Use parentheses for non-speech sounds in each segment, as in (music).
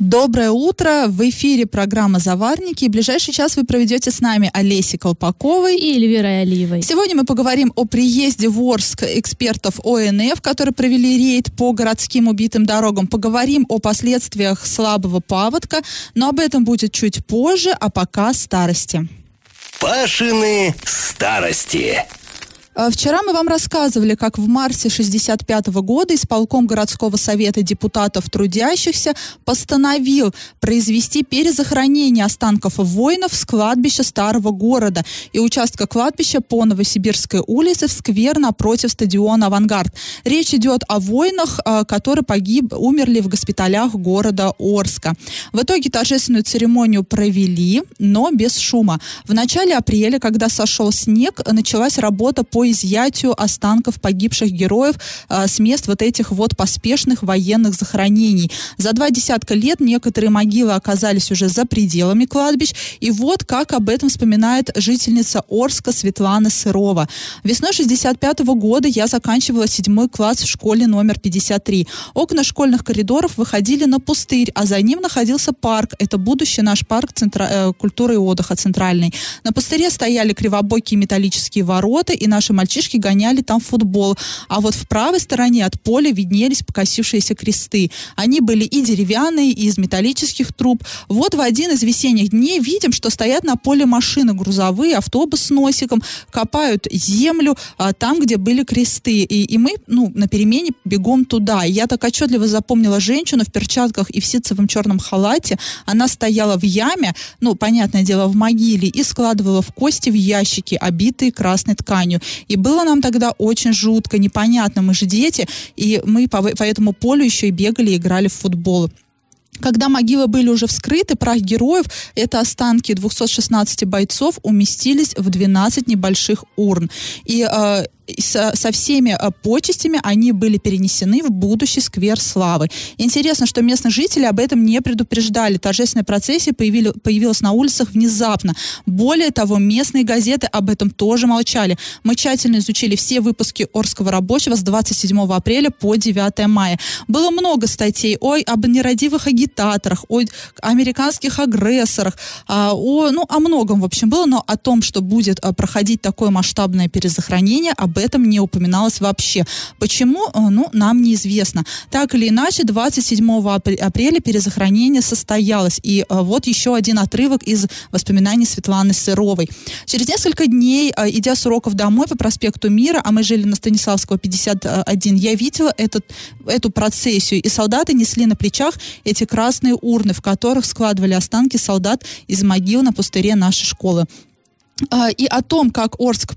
Доброе утро! В эфире программа «Заварники». И ближайший час вы проведете с нами Олесей Колпаковой и Эльвирой Алиевой. Сегодня мы поговорим о приезде в Орск экспертов ОНФ, которые провели рейд по городским убитым дорогам. Поговорим о последствиях слабого паводка, но об этом будет чуть позже, а пока старости. Пашины старости. Э, вчера мы вам рассказывали, как в марте 65 года исполком городского совета депутатов трудящихся постановил произвести перезахоронение останков воинов с кладбища старого города и участка кладбища по Новосибирской улице в сквер напротив стадиона «Авангард». Речь идет о воинах, э, которые погиб, умерли в госпиталях города Орска. В итоге торжественную церемонию провели, но без шума. В начале апреля, когда сошел снег, началась работа по изъятию останков погибших героев э, с мест вот этих вот поспешных военных захоронений. За два десятка лет некоторые могилы оказались уже за пределами кладбищ. И вот как об этом вспоминает жительница Орска Светлана Сырова. Весной 65 -го года я заканчивала седьмой класс в школе номер 53. Окна школьных коридоров выходили на пустырь, а за ним находился парк. Это будущий наш парк центра... э, культуры и отдыха центральный. На пустыре стояли кривобокие металлические ворота, и наши мальчишки гоняли там футбол. А вот в правой стороне от поля виднелись покосившиеся кресты. Они были и деревянные, и из металлических труб. Вот в один из весенних дней видим, что стоят на поле машины грузовые, автобус с носиком, копают землю а, там, где были кресты. И, и мы, ну, на перемене бегом туда. Я так отчетливо запомнила женщину в перчатках и в ситцевом черном халате. Она стояла в яме, ну, понятное дело, в могиле, и складывала в кости в ящики, обитые красной тканью. И было нам тогда очень жутко, непонятно, мы же дети, и мы по, по этому полю еще и бегали, играли в футбол. Когда могилы были уже вскрыты, прах героев, это останки 216 бойцов, уместились в 12 небольших урн. И э, со, со всеми э, почестями они были перенесены в будущий сквер славы. Интересно, что местные жители об этом не предупреждали. Торжественная процессия появили, появилась на улицах внезапно. Более того, местные газеты об этом тоже молчали. Мы тщательно изучили все выпуски Орского рабочего с 27 апреля по 9 мая. Было много статей ой, об нерадивых агитаторах, о американских агрессорах, а, о, ну, о многом, в общем, было, но о том, что будет а, проходить такое масштабное перезахоронение, об об этом не упоминалось вообще. Почему? Э, ну, нам неизвестно. Так или иначе, 27 апреля перезахоронение состоялось. И э, вот еще один отрывок из воспоминаний Светланы Сыровой. Через несколько дней, э, идя с уроков домой по проспекту Мира, а мы жили на Станиславского 51, я видела этот, эту процессию. И солдаты несли на плечах эти красные урны, в которых складывали останки солдат из могил на пустыре нашей школы. И о том, как Орск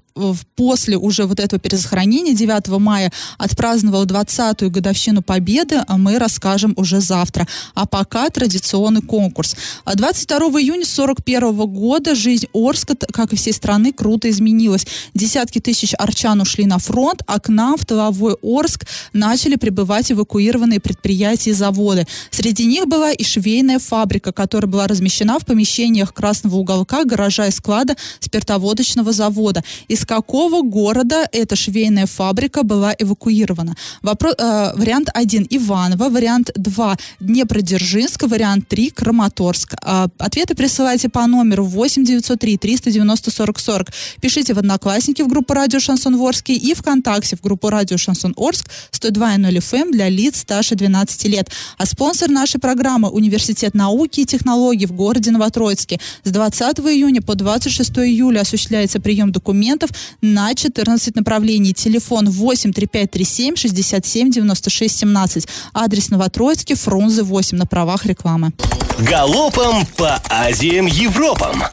после уже вот этого перезахоронения 9 мая отпраздновал 20-ю годовщину Победы, а мы расскажем уже завтра. А пока традиционный конкурс. 22 июня 41 года жизнь Орска, как и всей страны, круто изменилась. Десятки тысяч арчан ушли на фронт, а к нам в тыловой Орск начали прибывать эвакуированные предприятия и заводы. Среди них была и швейная фабрика, которая была размещена в помещениях Красного уголка, гаража и склада спиртоводочного завода. Из какого города эта швейная фабрика была эвакуирована? Вопрос, э, вариант 1 Иваново, вариант 2 Днепродзержинск, вариант 3 Краматорск. Э, ответы присылайте по номеру 8 903 390 40 40. Пишите в Одноклассники в группу Радио Шансон Орский и ВКонтакте в группу Радио Шансон Орск 102.0 FM эм для лиц старше 12 лет. А спонсор нашей программы Университет науки и технологий в городе Новотроицке. С 20 июня по 26 июля осуществляется прием документов на 14 направлений. Телефон 8 3537 67 96 17. Адрес Новотроицкий, Фрунзе 8 на правах рекламы. Галопом по Азиям Европам!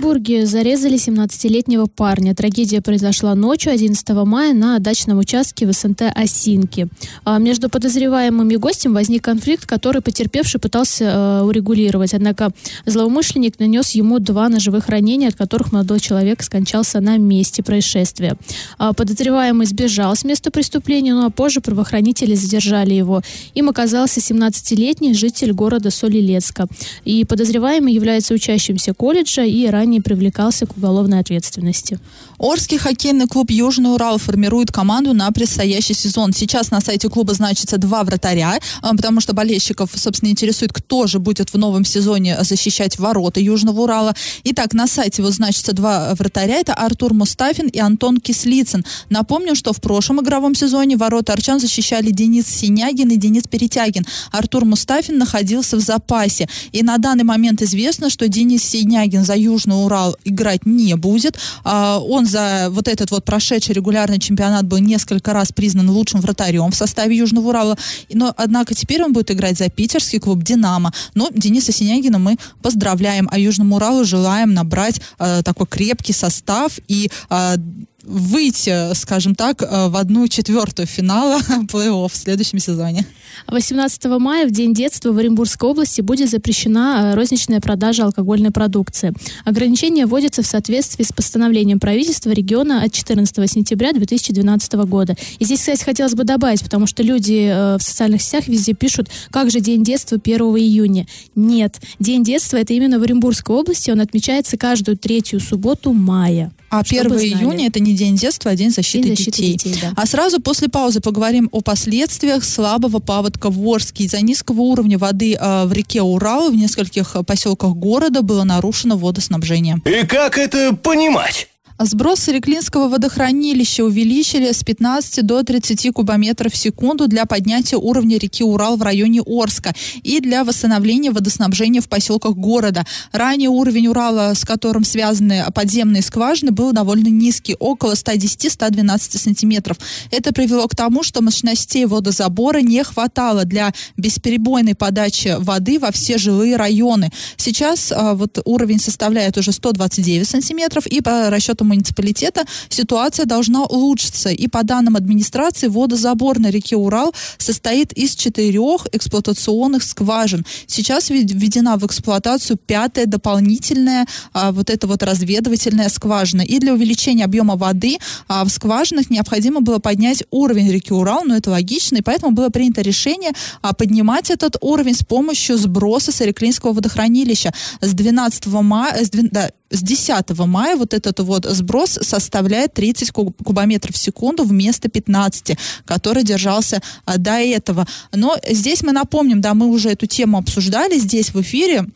Оренбурге зарезали 17-летнего парня. Трагедия произошла ночью 11 мая на дачном участке в СНТ Осинки. А между подозреваемым и гостем возник конфликт, который потерпевший пытался э, урегулировать. Однако злоумышленник нанес ему два ножевых ранения, от которых молодой человек скончался на месте происшествия. А подозреваемый сбежал с места преступления, ну а позже правоохранители задержали его. Им оказался 17-летний житель города Солилецка. И подозреваемый является учащимся колледжа и ранее привлекался к уголовной ответственности. Орский хоккейный клуб «Южный Урал» формирует команду на предстоящий сезон. Сейчас на сайте клуба значится два вратаря, а, потому что болельщиков, собственно, интересует, кто же будет в новом сезоне защищать ворота Южного Урала. Итак, на сайте вот значится два вратаря. Это Артур Мустафин и Антон Кислицын. Напомню, что в прошлом игровом сезоне ворота Арчан защищали Денис Синягин и Денис Перетягин. Артур Мустафин находился в запасе. И на данный момент известно, что Денис Синягин за Южный Урал играть не будет. А, он за вот этот вот прошедший регулярный чемпионат был несколько раз признан лучшим вратарем в составе Южного Урала. Но, однако, теперь он будет играть за питерский клуб «Динамо». Но Дениса Синягина мы поздравляем, а Южному Уралу желаем набрать э, такой крепкий состав и э, выйти, скажем так, э, в одну четвертую финала (laughs) плей-офф в следующем сезоне. 18 мая, в День детства в Оренбургской области, будет запрещена э, розничная продажа алкогольной продукции. Ограничение вводится в соответствии с постановлением правительства региона от 14 сентября 2012 года. И здесь, кстати, хотелось бы добавить, потому что люди э, в социальных сетях везде пишут, как же День детства 1 июня. Нет, День детства это именно в Оренбургской области, он отмечается каждую третью субботу мая. А 1 июня это не День детства, а День защиты, День защиты детей. детей да. А сразу после паузы поговорим о последствиях слабого паводка в Орске. Из-за низкого уровня воды э, в реке Урал в нескольких поселках города было нарушено водоснабжение. И как это понимать? Сброс Реклинского водохранилища увеличили с 15 до 30 кубометров в секунду для поднятия уровня реки Урал в районе Орска и для восстановления водоснабжения в поселках города. Ранее уровень Урала, с которым связаны подземные скважины, был довольно низкий, около 110-112 сантиметров. Это привело к тому, что мощностей водозабора не хватало для бесперебойной подачи воды во все жилые районы. Сейчас а, вот уровень составляет уже 129 сантиметров, и по расчетам муниципалитета ситуация должна улучшиться. И по данным администрации, водозабор на реке Урал состоит из четырех эксплуатационных скважин. Сейчас введена в эксплуатацию пятая дополнительная а, вот эта вот разведывательная скважина. И для увеличения объема воды а, в скважинах необходимо было поднять уровень реки Урал, но это логично, и поэтому было принято решение а, поднимать этот уровень с помощью сброса с Иреклинского водохранилища. С 12 мая, с, да, с 10 мая вот этот вот сброс составляет 30 кубометров в секунду вместо 15, который держался а, до этого. Но здесь мы напомним, да, мы уже эту тему обсуждали здесь в эфире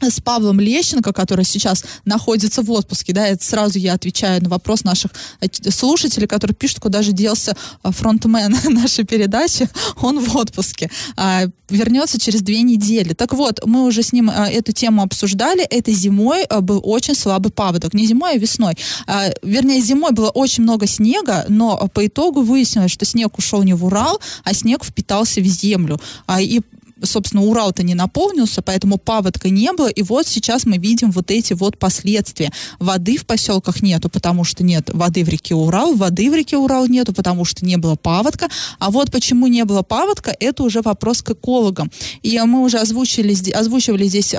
с Павлом Лещенко, который сейчас находится в отпуске, да, это сразу я отвечаю на вопрос наших э, слушателей, которые пишут, куда же делся э, фронтмен (laughs) нашей передачи, он в отпуске, а, вернется через две недели. Так вот, мы уже с ним а, эту тему обсуждали, этой зимой был очень слабый паводок, не зимой, а весной. А, вернее, зимой было очень много снега, но по итогу выяснилось, что снег ушел не в Урал, а снег впитался в землю. А, и собственно, Урал-то не наполнился, поэтому паводка не было, и вот сейчас мы видим вот эти вот последствия. Воды в поселках нету, потому что нет воды в реке Урал, воды в реке Урал нету, потому что не было паводка, а вот почему не было паводка, это уже вопрос к экологам. И мы уже озвучили, озвучивали здесь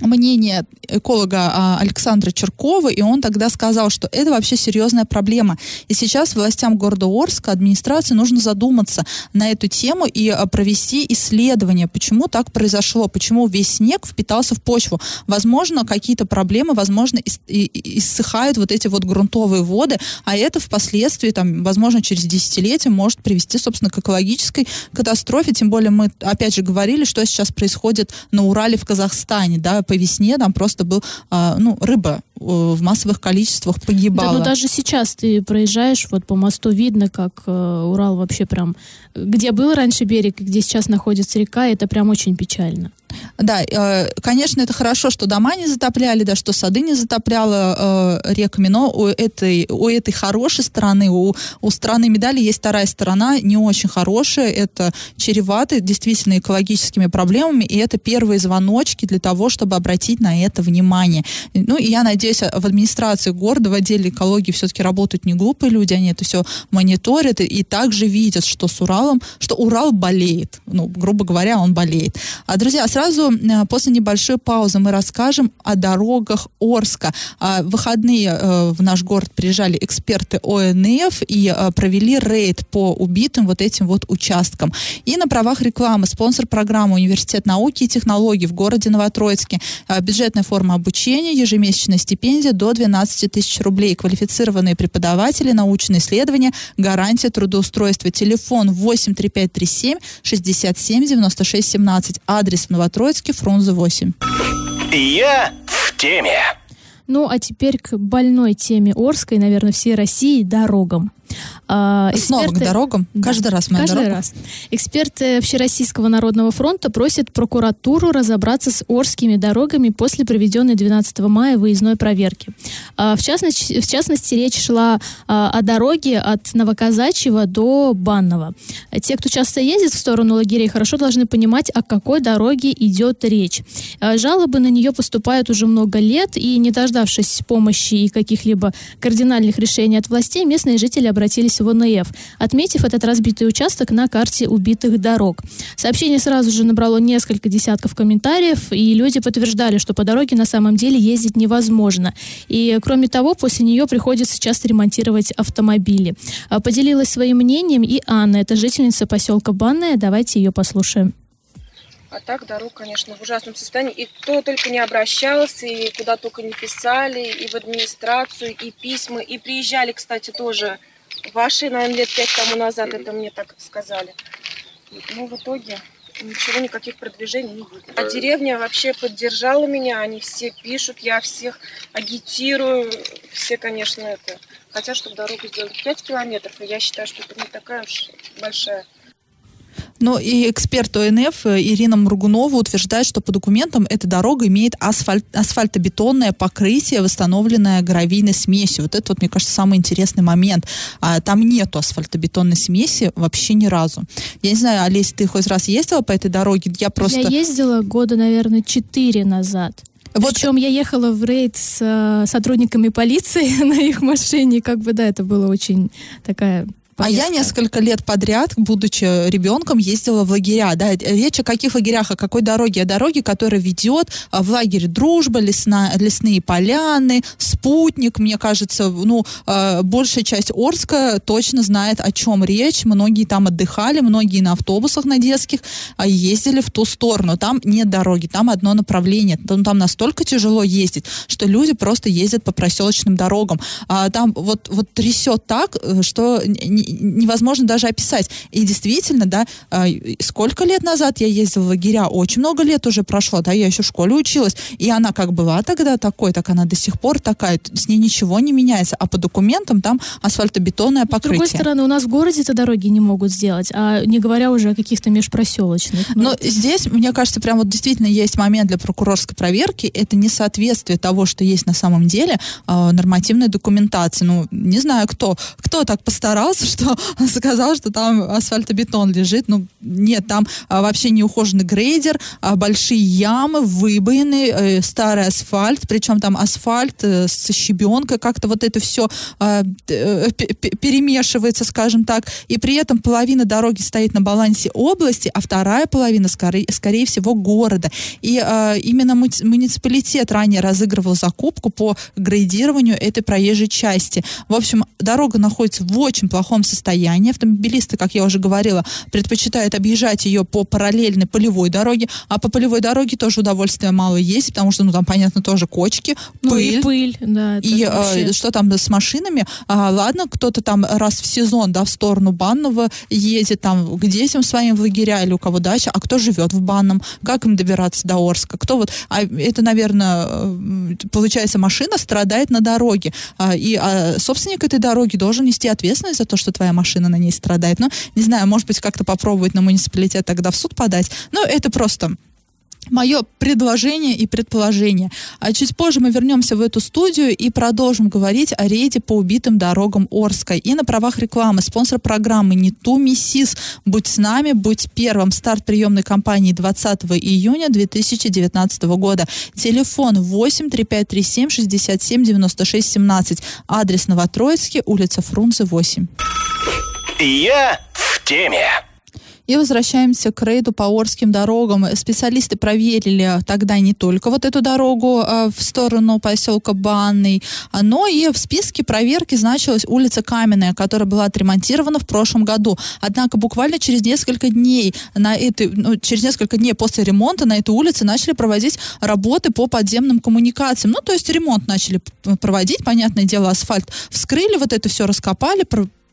мнение эколога а, Александра Черкова, и он тогда сказал, что это вообще серьезная проблема. И сейчас властям города Орска, администрации нужно задуматься на эту тему и а, провести исследование, почему так произошло, почему весь снег впитался в почву. Возможно, какие-то проблемы, возможно, иссыхают вот эти вот грунтовые воды, а это впоследствии, там, возможно, через десятилетия может привести, собственно, к экологической катастрофе. Тем более мы, опять же, говорили, что сейчас происходит на Урале в Казахстане, да, по весне там просто был, а, ну, рыба э, в массовых количествах погибала. Да, ну даже сейчас ты проезжаешь, вот по мосту видно, как э, Урал вообще прям, где был раньше берег, где сейчас находится река, это прям очень печально. Да, э, конечно, это хорошо, что дома не затопляли, да, что сады не затопляло э, реками, но у этой, у этой хорошей стороны, у, у стороны медали есть вторая сторона, не очень хорошая, это чревато действительно экологическими проблемами, и это первые звоночки для того, чтобы обратить на это внимание. Ну, и я надеюсь, в администрации города, в отделе экологии все-таки работают не глупые люди, они это все мониторят и, и также видят, что с Уралом, что Урал болеет, ну, грубо говоря, он болеет. А, друзья, сразу э, после небольшой паузы мы расскажем о дорогах Орска. А, в выходные э, в наш город приезжали эксперты ОНФ и э, провели рейд по убитым вот этим вот участкам. И на правах рекламы спонсор программы Университет науки и технологий в городе Новотроицке. Бюджетная форма обучения, ежемесячная стипендия до 12 тысяч рублей. Квалифицированные преподаватели, научные исследования, гарантия трудоустройства. Телефон 83537 67 96 17. Адрес в Новотроицке, Фрунзе 8. Я в теме. Ну, а теперь к больной теме Орской, наверное, всей России – дорогам. А, эксперты... Снова к дорогам? Да. Каждый раз моя Каждый дорога? раз. Эксперты Общероссийского народного фронта просят прокуратуру разобраться с Орскими дорогами после проведенной 12 мая выездной проверки. А, в, частности, в частности, речь шла а, о дороге от Новоказачьего до Банного. Те, кто часто ездит в сторону лагерей, хорошо должны понимать, о какой дороге идет речь. Жалобы на нее поступают уже много лет, и не дождавшись помощи и каких-либо кардинальных решений от властей, местные жители обратились в ОНФ, отметив этот разбитый участок на карте убитых дорог. Сообщение сразу же набрало несколько десятков комментариев, и люди подтверждали, что по дороге на самом деле ездить невозможно. И, кроме того, после нее приходится часто ремонтировать автомобили. А, поделилась своим мнением и Анна, это жительница поселка Банная. Давайте ее послушаем. А так дорог, конечно, в ужасном состоянии. И кто только не обращался, и куда только не писали, и в администрацию, и письма, и приезжали, кстати, тоже Ваши, наверное, лет пять тому назад это мне так сказали. Ну, в итоге ничего, никаких продвижений не будет. А деревня вообще поддержала меня, они все пишут, я всех агитирую, все, конечно, это хотят, чтобы дорогу сделали 5 километров, я считаю, что это не такая уж большая но и эксперт ОНФ э, Ирина Мургунова утверждает, что по документам эта дорога имеет асфальт, асфальтобетонное покрытие, восстановленное гравийной смесью. Вот это, вот, мне кажется, самый интересный момент. А, там нету асфальтобетонной смеси вообще ни разу. Я не знаю, Олеся, ты хоть раз ездила по этой дороге? Я просто... Я ездила года, наверное, четыре назад. Вот. Причем я ехала в рейд с э, сотрудниками полиции (laughs) на их машине, как бы, да, это было очень такая Поездка. А я несколько лет подряд, будучи ребенком, ездила в лагеря. Да? Речь о каких лагерях, о какой дороге? О дороге, которая ведет а, в лагерь Дружба, лесна, лесные поляны, спутник. Мне кажется, ну, а, большая часть Орска точно знает, о чем речь. Многие там отдыхали, многие на автобусах на детских а, ездили в ту сторону. Там нет дороги, там одно направление. Там, там настолько тяжело ездить, что люди просто ездят по проселочным дорогам. Там вот, вот трясет так, э, что невозможно даже описать. И действительно, да, а, сколько лет назад я ездила в лагеря, очень много лет уже прошло, да, я еще в школе училась, и она как была тогда такой, так она до сих пор такая, с ней ничего не меняется, а по документам там асфальтобетонное покрытие. С другой стороны, у нас в городе это дороги не могут сделать, а не говоря уже о каких-то межпроселочных. Ну, Но здесь, мне кажется, прям вот действительно есть момент для прокурорской проверки, это несоответствие того, что есть на самом деле э, нормативной документации. Ну, не знаю, кто, кто так постарался, что сказал, что там асфальтобетон лежит. Ну, нет, там а, вообще неухоженный грейдер, а, большие ямы, выбоины, э, старый асфальт, причем там асфальт э, с щебенкой, как-то вот это все а, э, перемешивается, скажем так, и при этом половина дороги стоит на балансе области, а вторая половина, скорее, скорее всего, города. И а, именно муниципалитет ранее разыгрывал закупку по грейдированию этой проезжей части. В общем, дорога находится в очень плохом состоянии. Автомобилисты, как я уже говорила, предпочитают объезжать ее по параллельной полевой дороге, а по полевой дороге тоже удовольствия мало есть, потому что, ну, там, понятно, тоже кочки, ну, пыль. и пыль, да. И э, что там с машинами? А, ладно, кто-то там раз в сезон, да, в сторону Банного едет, там, к детям своим в лагеря или у кого дача, а кто живет в Банном? Как им добираться до Орска? Кто вот... А это, наверное, э, получается, машина страдает на дороге, а, и а, собственник этой дороги должен нести ответственность за то, что твоя машина на ней страдает. Ну, не знаю, может быть, как-то попробовать на муниципалитет тогда в суд подать. Но это просто мое предложение и предположение. А чуть позже мы вернемся в эту студию и продолжим говорить о рейде по убитым дорогам Орской. И на правах рекламы спонсор программы «Не ту миссис». Будь с нами, будь первым. Старт приемной кампании 20 июня 2019 года. Телефон 8 3537 67 96 17. Адрес Новотроицкий, улица Фрунзе, 8. Я в теме. И возвращаемся к рейду по Орским дорогам. Специалисты проверили тогда не только вот эту дорогу э, в сторону поселка Банный, а, но и в списке проверки значилась улица Каменная, которая была отремонтирована в прошлом году. Однако буквально через несколько дней на этой, ну, через несколько дней после ремонта на этой улице начали проводить работы по подземным коммуникациям. Ну, то есть ремонт начали проводить, понятное дело, асфальт вскрыли, вот это все раскопали,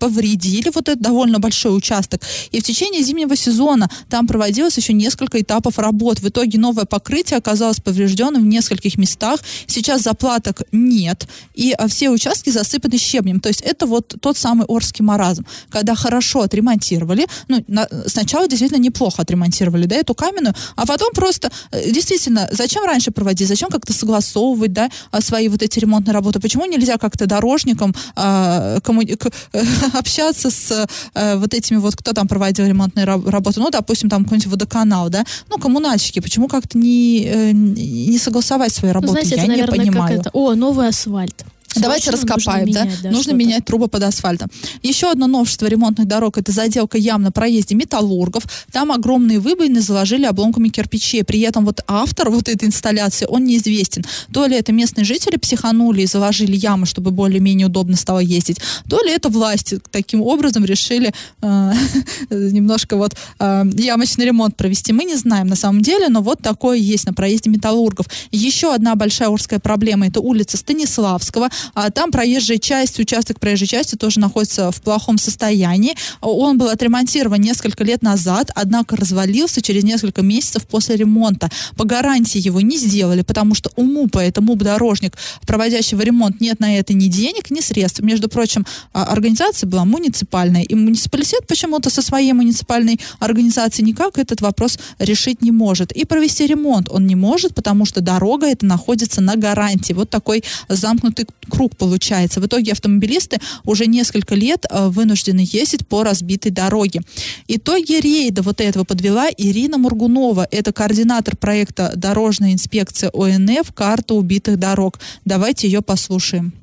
повредили вот этот довольно большой участок. И в течение зимнего сезона там проводилось еще несколько этапов работ. В итоге новое покрытие оказалось поврежденным в нескольких местах. Сейчас заплаток нет. И а, все участки засыпаны щебнем. То есть это вот тот самый Орский маразм. Когда хорошо отремонтировали, ну, на, сначала действительно неплохо отремонтировали, да, эту каменную, а потом просто, э, действительно, зачем раньше проводить, зачем как-то согласовывать, да, а, свои вот эти ремонтные работы, почему нельзя как-то дорожникам э, коммуни- (laughs) (laughs) общаться с э, вот этими вот, кто там проводил ремонтные работы, ну, допустим, там какой-нибудь водоканал, да, ну, коммунальщики, почему как-то не, э, не согласовать свои работы, ну, знаете, я это, наверное, не понимаю. Как это? О, новый асфальт. Давайте раскопаем, нужно да? Менять, да нужно менять трубы под асфальтом. Еще одно новшество ремонтных дорог это заделка ям на проезде металлургов. Там огромные выбоины заложили обломками кирпичей. При этом вот автор вот этой инсталляции, он неизвестен. То ли это местные жители психанули и заложили ямы, чтобы более-менее удобно стало ездить, то ли это власти таким образом решили э, (laughs) немножко вот э, ямочный ремонт провести. Мы не знаем на самом деле, но вот такое есть на проезде металлургов. Еще одна большая урская проблема это улица Станиславского. А там проезжая часть, участок проезжей части тоже находится в плохом состоянии. Он был отремонтирован несколько лет назад, однако развалился через несколько месяцев после ремонта. По гарантии его не сделали, потому что у МУПа, это МУП-дорожник, проводящего ремонт, нет на это ни денег, ни средств. Между прочим, а, организация была муниципальная, и муниципалитет почему-то со своей муниципальной организацией никак этот вопрос решить не может. И провести ремонт он не может, потому что дорога это находится на гарантии. Вот такой замкнутый круг получается. В итоге автомобилисты уже несколько лет э, вынуждены ездить по разбитой дороге. Итоги рейда вот этого подвела Ирина Мургунова. Это координатор проекта «Дорожная инспекция ОНФ. Карта убитых дорог». Давайте ее послушаем.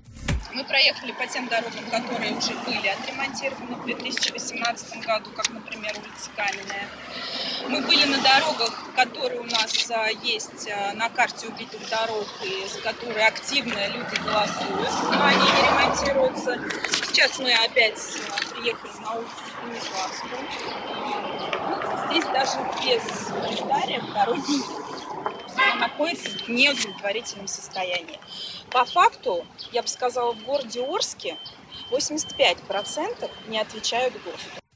Мы проехали по тем дорогам, которые уже были отремонтированы в 2018 году, как, например, улица Каменная. Мы были на дорогах, которые у нас а, есть а, на карте убитых дорог, и за которые активно люди голосуют, но они не ремонтируются. Сейчас мы опять а, приехали на улицу Станиславскую. Здесь даже без комментариев дороги она находится в неудовлетворительном состоянии. По факту, я бы сказала, в городе Орске 85% не отвечают ГОСТу.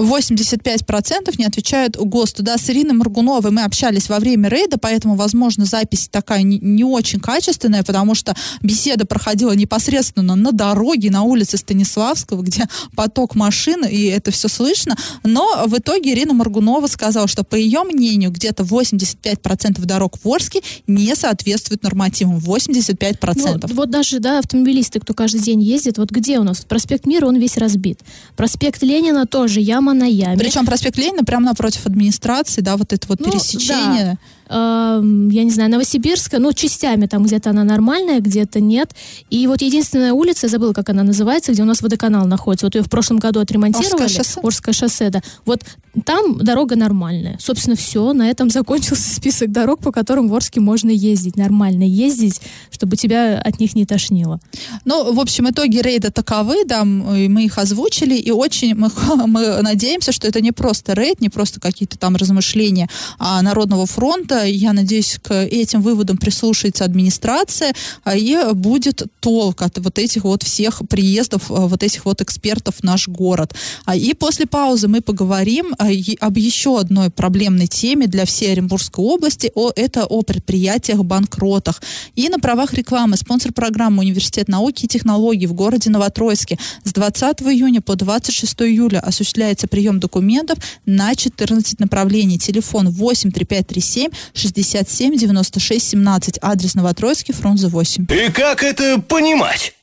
85% не отвечают ГОСТу. Да, с Ириной Моргуновой мы общались во время рейда, поэтому, возможно, запись такая не, не очень качественная, потому что беседа проходила непосредственно на дороге, на улице Станиславского, где поток машин, и это все слышно. Но в итоге Ирина Моргунова сказала, что, по ее мнению, где-то 85% дорог в Орске не соответствуют нормативам. 85%. Ну, вот даже, да, автомобилисты, кто каждый день ездит, вот где у нас? Проспект Мира, он весь разбит. Проспект Ленина тоже, яма прямо на яме. Причем проспект Ленина прямо напротив администрации, да, вот это вот ну, пересечение. Да я не знаю, Новосибирска, ну, частями там где-то она нормальная, где-то нет. И вот единственная улица, я забыла, как она называется, где у нас водоканал находится. Вот ее в прошлом году отремонтировали. Орское шоссе? Орское шоссе, да. Вот там дорога нормальная. Собственно, все. На этом (laughs) закончился список дорог, по которым в Орске можно ездить. Нормально ездить, чтобы тебя от них не тошнило. Ну, в общем, итоги рейда таковы, да, мы их озвучили, и очень мы, мы надеемся, что это не просто рейд, не просто какие-то там размышления а Народного фронта, я надеюсь, к этим выводам прислушается администрация, а, и будет толк от вот этих вот всех приездов, а, вот этих вот экспертов в наш город. А, и после паузы мы поговорим об еще одной проблемной теме для всей Оренбургской области, о, это о предприятиях-банкротах. И на правах рекламы спонсор программы Университет науки и технологий в городе Новотроицке с 20 июня по 26 июля осуществляется прием документов на 14 направлений. Телефон 83537 67 96 17. Адрес Новотроицкий, Фрунзе 8. И как это понимать?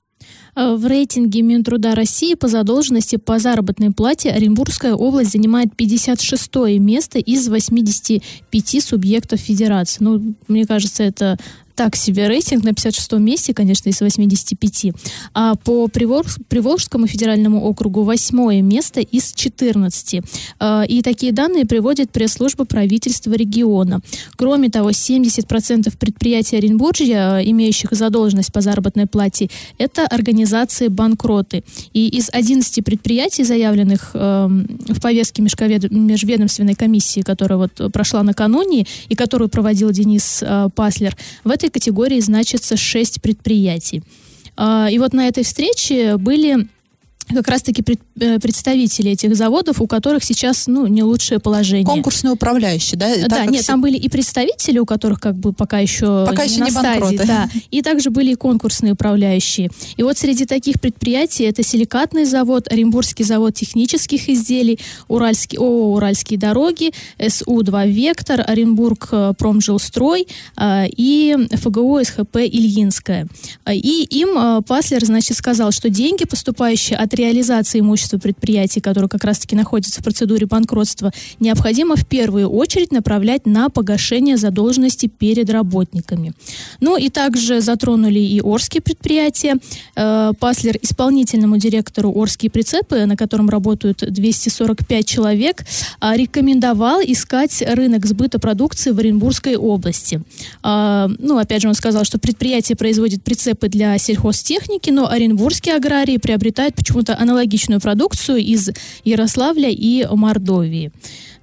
Э, В рейтинге Минтруда России по задолженности по заработной плате Оренбургская область занимает 56 место из 85 субъектов федерации. Ну, мне кажется, это так себе рейтинг на 56 месте, конечно, из 85. А по Приволж- Приволжскому федеральному округу восьмое место из 14. А, И такие данные приводит пресс-служба правительства региона. Кроме того, 70% предприятий Оренбуржья, имеющих задолженность по заработной плате, это организации банкроты. И из 11 предприятий, заявленных эм, в повестке межведомственной комиссии, которая вот прошла накануне и которую проводил Денис э, Паслер, в этой категории значится 6 предприятий. А, И вот на этой встрече были как раз-таки э, представители этих заводов, у которых сейчас, ну, не лучшее положение. Конкурсный управляющий, да? Да, Так нет, все- там были и представители, у которых как бы пока еще Пока еще на не стадии, банкроты. да, и также были и конкурсные управляющие. И вот среди таких предприятий это силикатный завод, Оренбургский завод технических изделий, Уральский ООО «Уральские дороги», СУ-2 «Вектор», Оренбург э, «Промжилстрой» э, и ФГО СХП «Ильинская». И им Паслер, значит, сказал, что деньги, поступающие от реализации имущества предприятий, которые как раз-таки находятся в процедуре банкротства, необходимо в первую очередь направлять на погашение задолженности перед работниками. Ну и также затронули и Орские предприятия. Э, Паслер исполнительному директору Орские прицепы, на котором работают 245 человек, а, рекомендовал искать рынок сбыта продукции в Оренбургской области. А, Ну, опять же, он сказал, что предприятие производит прицепы для сельхозтехники, но оренбургские аграрии приобретают почему-то аналогичную продукцию из Ярославля и Мордовии.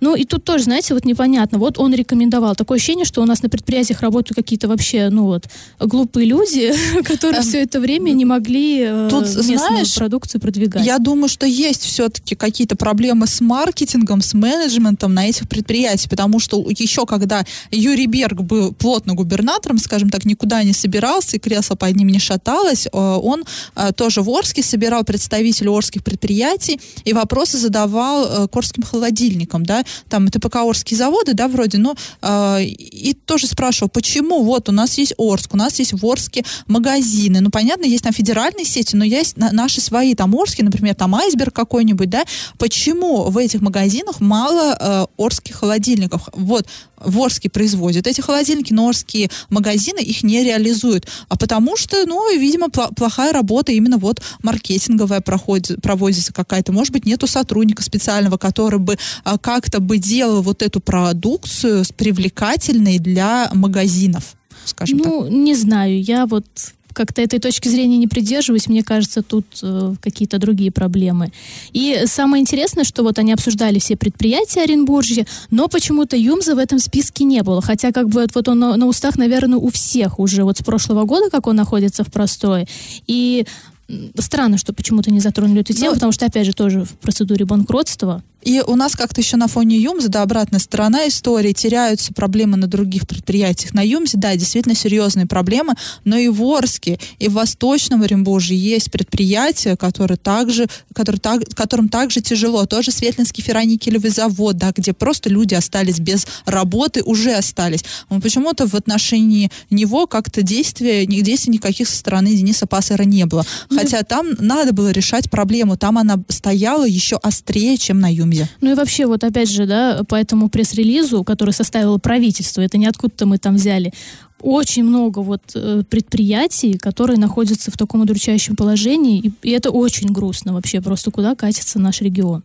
Ну, и тут тоже, знаете, вот непонятно. Вот он рекомендовал. Такое ощущение, что у нас на предприятиях работают какие-то вообще, ну вот, глупые люди, (laughs) которые Эм, все это время не могли э, тут, знаешь, продукцию продвигать. Я думаю, что есть все-таки какие-то проблемы с маркетингом, с менеджментом на этих предприятиях, потому что еще когда Юрий Берг был плотно губернатором, скажем так, никуда не собирался, и кресло под ним не шаталось, э, он э, тоже в Орске собирал представителей орских предприятий и вопросы задавал к орским холодильникам, да, там ТПК Орские заводы, да, вроде, ну, э, и тоже спрашивал, почему? Вот у нас есть Орск, у нас есть в Орске магазины, ну, понятно, есть там федеральные сети, но есть на- наши свои, там Орские, например, там Айсберг какой-нибудь, да, почему в этих магазинах мало э, Орских холодильников? Вот, в Орске производят эти холодильники, но Орские магазины их не реализуют, а потому что, ну, видимо, плохая работа именно вот маркетинговая проходит, проводится какая-то, может быть, нету сотрудника специального, который бы а, как-то бы делал вот эту продукцию привлекательной для магазинов, скажем так. Ну, не знаю, я вот как-то этой точки зрения не придерживаюсь. Мне кажется, тут э, какие-то другие проблемы. И самое интересное, что вот они обсуждали все предприятия Оренбуржья, но почему-то Юмза в этом списке не было. Хотя как бы вот он на, на устах, наверное, у всех уже вот с прошлого года, как он находится в простое. И странно, что почему-то не затронули эту тему, Ну, потому что, опять же, тоже в процедуре банкротства. И у нас как-то еще на фоне Юмза, да, обратная сторона истории, теряются проблемы на других предприятиях. На Юмзе, да, действительно серьезные проблемы, но и в Орске, и в Восточном Оренбурге есть предприятия, которые также, которые так, которым также тяжело. Тоже Светлинский ферроникелевый завод, да, где просто люди остались без работы, уже остались. Но почему-то в отношении него как-то действия, действий никаких со стороны Дениса Пассера не было. Хотя там надо было решать проблему, там она стояла еще острее, чем на Юмзе. Ну и вообще, вот опять же, да, по этому пресс-релизу, который составило правительство, это не откуда-то мы там взяли, очень много вот э, предприятий, которые находятся в таком удручающем положении, и, и это очень грустно вообще, просто куда катится наш регион.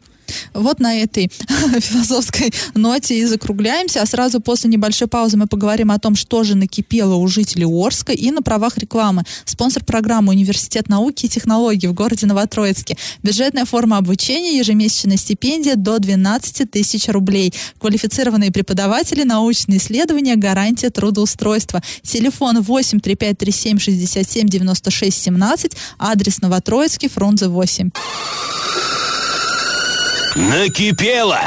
Вот на этой (laughs) философской ноте и закругляемся. А сразу после небольшой паузы мы поговорим о том, что же накипело у жителей Орска и на правах рекламы. Спонсор программы Университет науки и технологий в городе Новотроицке. Бюджетная форма обучения, ежемесячная стипендия до 12 тысяч рублей. Квалифицированные преподаватели, научные исследования, гарантия трудоустройства. Телефон 8 3537 67 96 17, адрес Новотроицкий, Фрунзе 8. Накипело!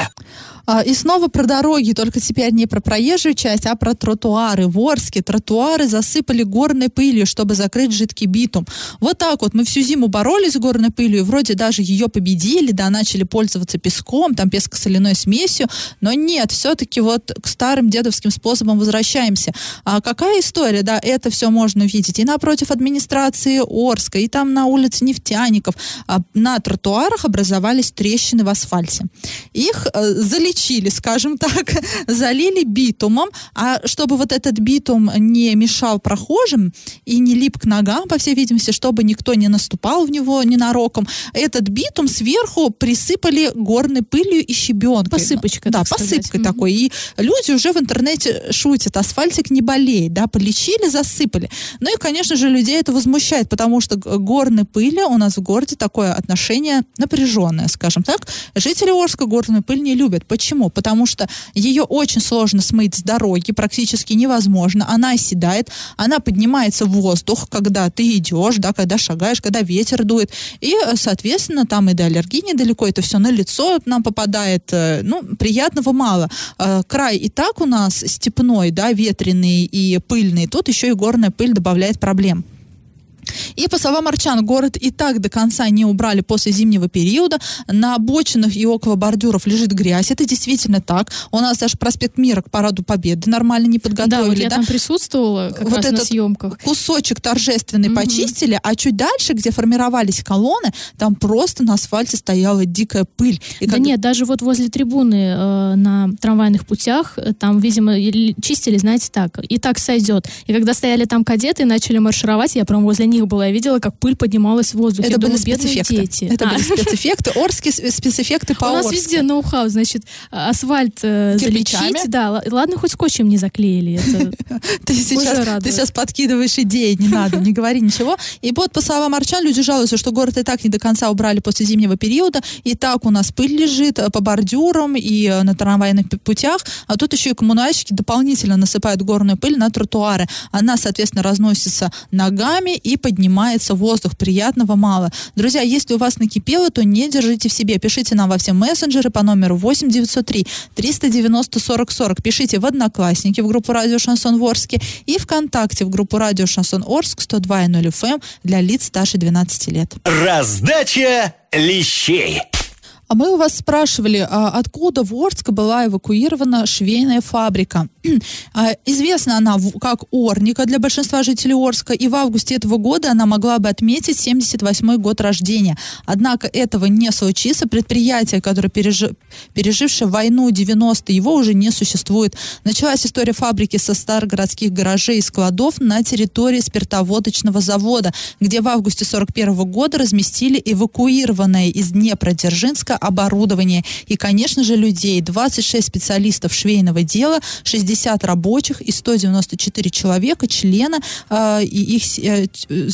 А, И снова про дороги, только теперь не про проезжую часть, а про тротуары. В Орске тротуары засыпали горной пылью, чтобы закрыть жидкий битум. Вот так вот мы всю зиму боролись с горной пылью, и вроде даже ее победили, да, начали пользоваться песком, там песко-соляной смесью, но нет, все-таки вот к старым дедовским способам возвращаемся. А какая история, да, это все можно увидеть и напротив администрации Орска, и там на улице Нефтяников. А на тротуарах образовались трещины в асфальте. Их э, залечили, скажем так, (laughs) залили битумом, а чтобы вот этот битум не мешал прохожим и не лип к ногам, по всей видимости, чтобы никто не наступал в него ненароком, этот битум сверху присыпали горной пылью и щебенкой. Посыпочка, Да, так сказать. посыпкой Мгм. такой. И люди уже в интернете шутят, асфальтик не болеет, да, полечили, засыпали. Ну и, конечно же, людей это возмущает, потому что горной пыли у нас в городе такое отношение напряженное, скажем так. Жители Орска горную пыль не любят. Почему? Потому что ее очень сложно смыть с дороги, практически невозможно. Она оседает, она поднимается в воздух, когда ты идешь, да, когда шагаешь, когда ветер дует. И, соответственно, там и до аллергии недалеко, это все на лицо нам попадает. э, Ну, приятного мало. Э, Край и так у нас степной, да, ветреный и пыльный. Тут еще и горная пыль добавляет проблем. И по словам Арчан, город и так до конца не убрали после зимнего периода. На обочинах и около бордюров лежит грязь. Это действительно так. У нас даже проспект Мира к Параду Победы нормально не Да, вот подготовили. я да? там присутствовала как Вот раз на этот съемках. Кусочек торжественный Мгм. почистили, а чуть дальше, где формировались колонны, там просто на асфальте стояла дикая пыль. И Да когда- нет, даже вот возле трибуны э, на трамвайных путях, э, там, видимо, чистили, знаете, так, и так сойдет. И когда стояли там кадеты и начали маршировать, я прям возле них была, я видела, как пыль поднималась в воздух. Это я были бедные спецэффекты. дети. Это А. были спецэффекты. (laughs) Орские спецэффекты по У нас везде ноу-хау, значит, асфальт э, залечить. Да, ладно, хоть скотчем не заклеили. (laughs) Ты сейчас, подкидываешь идеи, не надо, не говори ничего. И вот, по словам Арчан, люди жалуются, что город и так не до конца убрали после зимнего периода, и так у нас пыль лежит э, по бордюрам и э, на трамвайных путях, а тут еще и коммунальщики дополнительно насыпают горную пыль на тротуары. Она, соответственно, разносится ногами и поднимается воздух. Приятного мало. Друзья, если у вас накипело, то не держите в себе. Пишите нам во все мессенджеры по номеру 8 903 390 40 40. Пишите в Одноклассники в группу Радио Шансон Ворске и ВКонтакте в группу Радио Шансон Орск 102.0 FM эм для лиц старше 12 лет. Раздача лещей. А мы у вас спрашивали, а откуда в Орск была эвакуирована швейная фабрика. (clears throat) А, Известна она как Орника для большинства жителей Орска, и в августе этого года она могла бы отметить 78 год рождения. Однако этого не случится. Предприятие, которое пережи- пережившее войну 90 его уже не существует. Началась история фабрики со старогородских гаражей и складов на территории спиртоводочного завода, где в августе 41 года разместили эвакуированное из Днепродзержинска оборудование и, конечно же, людей. 26 специалистов швейного дела, 60 рабочих и 194 человека, члена э, и их э, ч- э,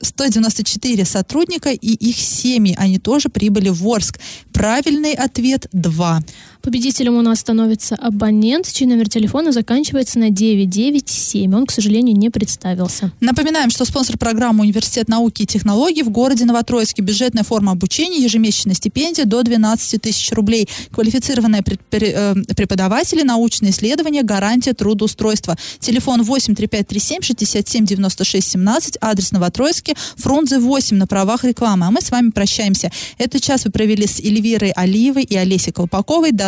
194 сотрудника и их семьи, они тоже прибыли в Орск. Правильный ответ 2. Победителем у нас становится абонент, чей номер телефона заканчивается на 997. Он, к сожалению, не представился. Напоминаем, что спонсор программы Университет науки и технологий в городе Новотроицке. Бюджетная форма обучения, ежемесячная стипендия до 12 тысяч рублей. Квалифицированные э, преподаватели, научные исследования, гарантия трудоустройства. Телефон 8 3537 67 96 17, адрес Новотроицке, Фрунзе 8 на правах рекламы. А мы с вами прощаемся. Этот час вы провели с Эльвирой Алиевой и Олесей Колпаковой. До